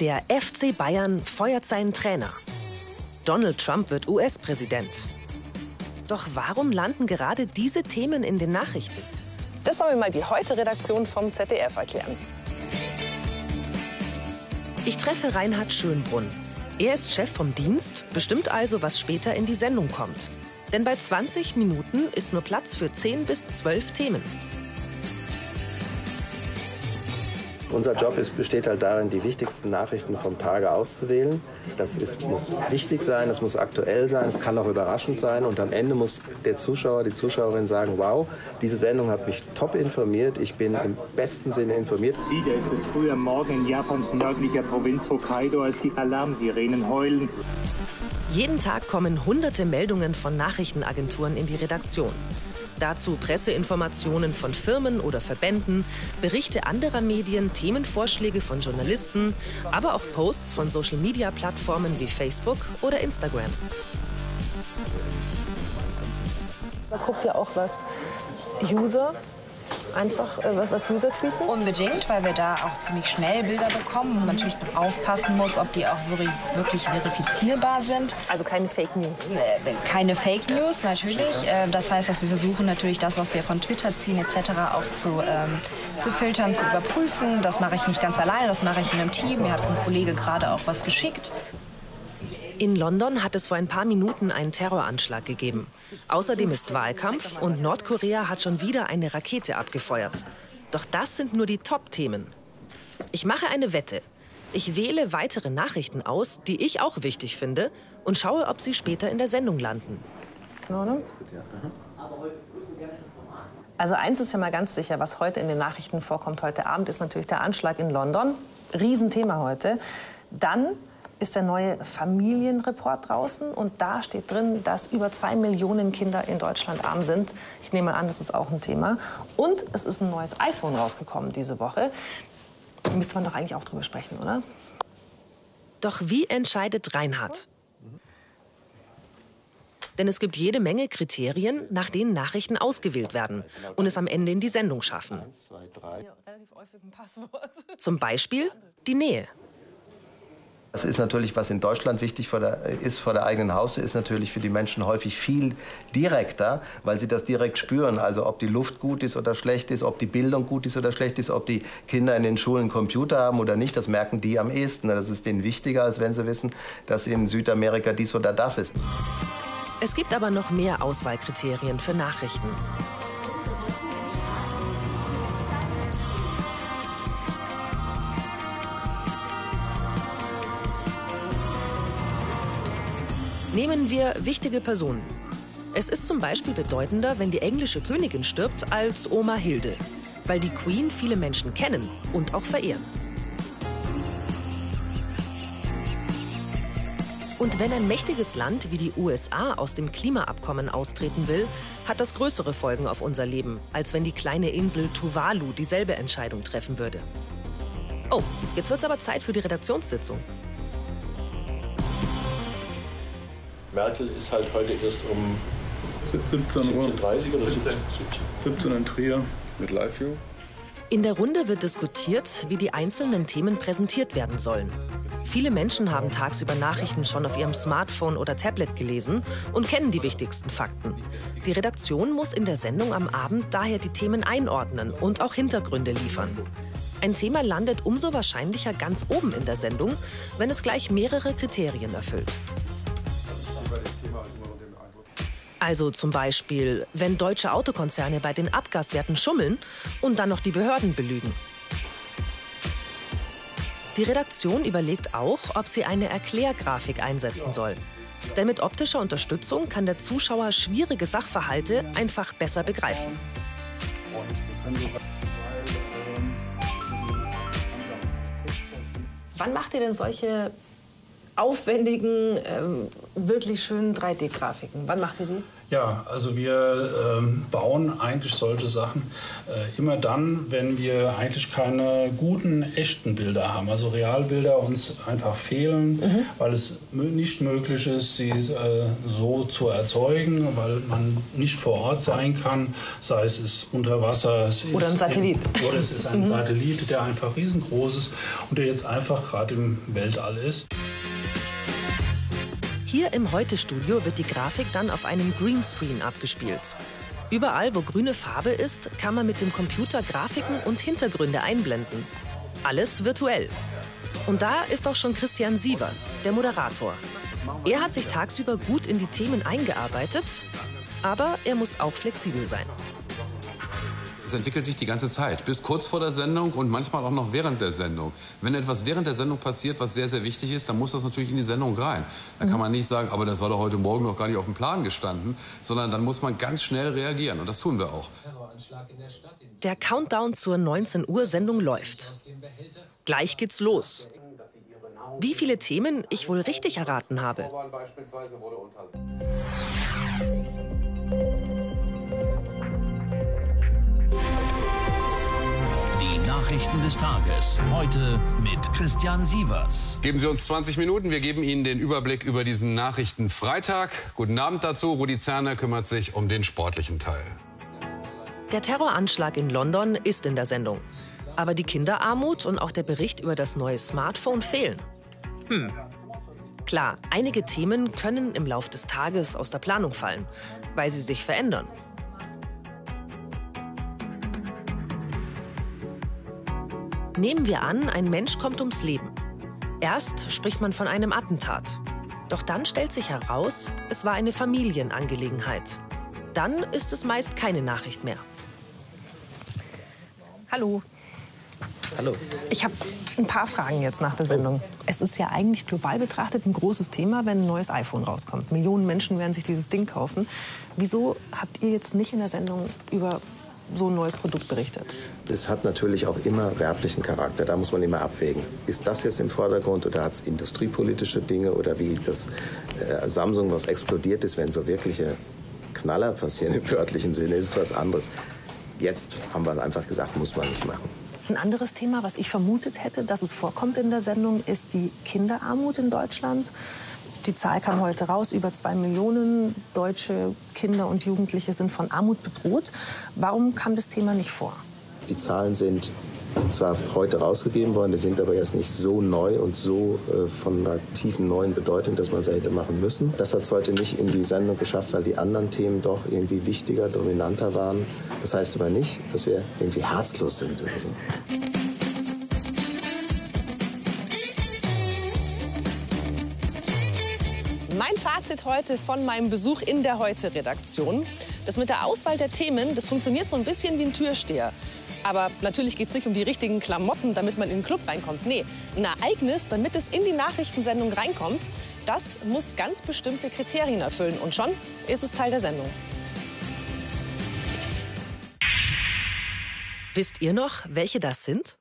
Der FC Bayern feuert seinen Trainer. Donald Trump wird US-Präsident. Doch warum landen gerade diese Themen in den Nachrichten? Das soll mir mal die Heute-Redaktion vom ZDF erklären. Ich treffe Reinhard Schönbrunn. Er ist Chef vom Dienst, bestimmt also, was später in die Sendung kommt. Denn bei 20 Minuten ist nur Platz für 10 bis 12 Themen. Unser Job ist, besteht halt darin, die wichtigsten Nachrichten vom Tage auszuwählen. Das ist, muss wichtig sein, es muss aktuell sein, es kann auch überraschend sein. Und am Ende muss der Zuschauer, die Zuschauerin sagen, wow, diese Sendung hat mich top informiert, ich bin im besten Sinne informiert. Wieder ist es früh am Morgen in Japans nördlicher Provinz Hokkaido, als die Alarmsirenen heulen. Jeden Tag kommen hunderte Meldungen von Nachrichtenagenturen in die Redaktion. Dazu Presseinformationen von Firmen oder Verbänden, Berichte anderer Medien, Themenvorschläge von Journalisten, aber auch Posts von Social-Media-Plattformen wie Facebook oder Instagram. Man guckt ja auch, was User einfach äh, was User tweeten? Unbedingt, weil wir da auch ziemlich schnell Bilder bekommen und man natürlich noch aufpassen muss, ob die auch wirklich verifizierbar sind. Also keine Fake News? Äh, keine Fake News, natürlich. Äh, das heißt, dass wir versuchen natürlich das, was wir von Twitter ziehen etc. auch zu, ähm, zu filtern, zu überprüfen. Das mache ich nicht ganz alleine, das mache ich in einem Team. Mir hat ein Kollege gerade auch was geschickt. In London hat es vor ein paar Minuten einen Terroranschlag gegeben. Außerdem ist Wahlkampf und Nordkorea hat schon wieder eine Rakete abgefeuert. Doch das sind nur die Top-Themen. Ich mache eine Wette. Ich wähle weitere Nachrichten aus, die ich auch wichtig finde, und schaue, ob sie später in der Sendung landen. Also eins ist ja mal ganz sicher, was heute in den Nachrichten vorkommt heute Abend, ist natürlich der Anschlag in London. Riesenthema heute. Dann ist der neue Familienreport draußen und da steht drin, dass über zwei Millionen Kinder in Deutschland arm sind. Ich nehme mal an, das ist auch ein Thema. Und es ist ein neues iPhone rausgekommen diese Woche. Da müsste man doch eigentlich auch drüber sprechen, oder? Doch wie entscheidet Reinhard? Denn es gibt jede Menge Kriterien, nach denen Nachrichten ausgewählt werden und es am Ende in die Sendung schaffen. Zum Beispiel die Nähe. Das ist natürlich, was in Deutschland wichtig vor der, ist vor der eigenen Haustür, ist natürlich für die Menschen häufig viel direkter, weil sie das direkt spüren. Also ob die Luft gut ist oder schlecht ist, ob die Bildung gut ist oder schlecht ist, ob die Kinder in den Schulen Computer haben oder nicht, das merken die am ehesten. Das ist denen wichtiger, als wenn sie wissen, dass in Südamerika dies oder das ist. Es gibt aber noch mehr Auswahlkriterien für Nachrichten. Nehmen wir wichtige Personen. Es ist zum Beispiel bedeutender, wenn die englische Königin stirbt, als Oma Hilde, weil die Queen viele Menschen kennen und auch verehren. Und wenn ein mächtiges Land wie die USA aus dem Klimaabkommen austreten will, hat das größere Folgen auf unser Leben, als wenn die kleine Insel Tuvalu dieselbe Entscheidung treffen würde. Oh, jetzt wird's aber Zeit für die Redaktionssitzung. Merkel ist halt heute erst um 17 Uhr. 17.30 oder 17? 17 in Trier mit LiveView. In der Runde wird diskutiert, wie die einzelnen Themen präsentiert werden sollen. Viele Menschen haben tagsüber Nachrichten schon auf ihrem Smartphone oder Tablet gelesen und kennen die wichtigsten Fakten. Die Redaktion muss in der Sendung am Abend daher die Themen einordnen und auch Hintergründe liefern. Ein Thema landet umso wahrscheinlicher ganz oben in der Sendung, wenn es gleich mehrere Kriterien erfüllt. Also zum Beispiel, wenn deutsche Autokonzerne bei den Abgaswerten schummeln und dann noch die Behörden belügen. Die Redaktion überlegt auch, ob sie eine Erklärgrafik einsetzen soll. Denn mit optischer Unterstützung kann der Zuschauer schwierige Sachverhalte einfach besser begreifen. Wann macht ihr denn solche aufwendigen, ähm, wirklich schönen 3D-Grafiken? Wann macht ihr die? Ja, also wir ähm, bauen eigentlich solche Sachen äh, immer dann, wenn wir eigentlich keine guten, echten Bilder haben. Also Realbilder uns einfach fehlen, mhm. weil es nicht möglich ist, sie äh, so zu erzeugen, weil man nicht vor Ort sein kann, sei es ist unter Wasser. Es oder ein Satellit. In, oder es ist ein mhm. Satellit, der einfach riesengroß ist und der jetzt einfach gerade im Weltall ist. Hier im Heute-Studio wird die Grafik dann auf einem Greenscreen abgespielt. Überall, wo grüne Farbe ist, kann man mit dem Computer Grafiken und Hintergründe einblenden. Alles virtuell. Und da ist auch schon Christian Sievers, der Moderator. Er hat sich tagsüber gut in die Themen eingearbeitet, aber er muss auch flexibel sein. Es entwickelt sich die ganze Zeit, bis kurz vor der Sendung und manchmal auch noch während der Sendung. Wenn etwas während der Sendung passiert, was sehr, sehr wichtig ist, dann muss das natürlich in die Sendung rein. Da kann man nicht sagen, aber das war doch heute Morgen noch gar nicht auf dem Plan gestanden, sondern dann muss man ganz schnell reagieren und das tun wir auch. Der Countdown zur 19 Uhr Sendung läuft. Gleich geht's los. Wie viele Themen ich wohl richtig erraten habe. Nachrichten des Tages. Heute mit Christian Sievers. Geben Sie uns 20 Minuten. Wir geben Ihnen den Überblick über diesen Nachrichtenfreitag. Guten Abend dazu. Rudi Zerner kümmert sich um den sportlichen Teil. Der Terroranschlag in London ist in der Sendung. Aber die Kinderarmut und auch der Bericht über das neue Smartphone fehlen. Hm. Klar, einige Themen können im Lauf des Tages aus der Planung fallen, weil sie sich verändern. Nehmen wir an, ein Mensch kommt ums Leben. Erst spricht man von einem Attentat. Doch dann stellt sich heraus, es war eine Familienangelegenheit. Dann ist es meist keine Nachricht mehr. Hallo. Hallo. Ich habe ein paar Fragen jetzt nach der Sendung. Es ist ja eigentlich global betrachtet ein großes Thema, wenn ein neues iPhone rauskommt. Millionen Menschen werden sich dieses Ding kaufen. Wieso habt ihr jetzt nicht in der Sendung über so ein neues Produkt berichtet? Es hat natürlich auch immer werblichen Charakter. Da muss man immer abwägen. Ist das jetzt im Vordergrund oder hat es industriepolitische Dinge oder wie das äh, Samsung, was explodiert ist, wenn so wirkliche Knaller passieren im wörtlichen Sinne, ist es was anderes. Jetzt haben wir einfach gesagt, muss man nicht machen. Ein anderes Thema, was ich vermutet hätte, dass es vorkommt in der Sendung, ist die Kinderarmut in Deutschland. Die Zahl kam heute raus, über zwei Millionen deutsche Kinder und Jugendliche sind von Armut bedroht. Warum kam das Thema nicht vor? Die Zahlen sind zwar heute rausgegeben worden, die sind aber jetzt nicht so neu und so äh, von einer tiefen neuen Bedeutung, dass man sie hätte machen müssen. Das hat es heute nicht in die Sendung geschafft, weil die anderen Themen doch irgendwie wichtiger, dominanter waren. Das heißt aber nicht, dass wir irgendwie herzlos sind. Oder so. Mein Fazit heute von meinem Besuch in der Heute-Redaktion. Das mit der Auswahl der Themen, das funktioniert so ein bisschen wie ein Türsteher. Aber natürlich geht es nicht um die richtigen Klamotten, damit man in den Club reinkommt. Nee, ein Ereignis, damit es in die Nachrichtensendung reinkommt, das muss ganz bestimmte Kriterien erfüllen. Und schon ist es Teil der Sendung. Wisst ihr noch, welche das sind?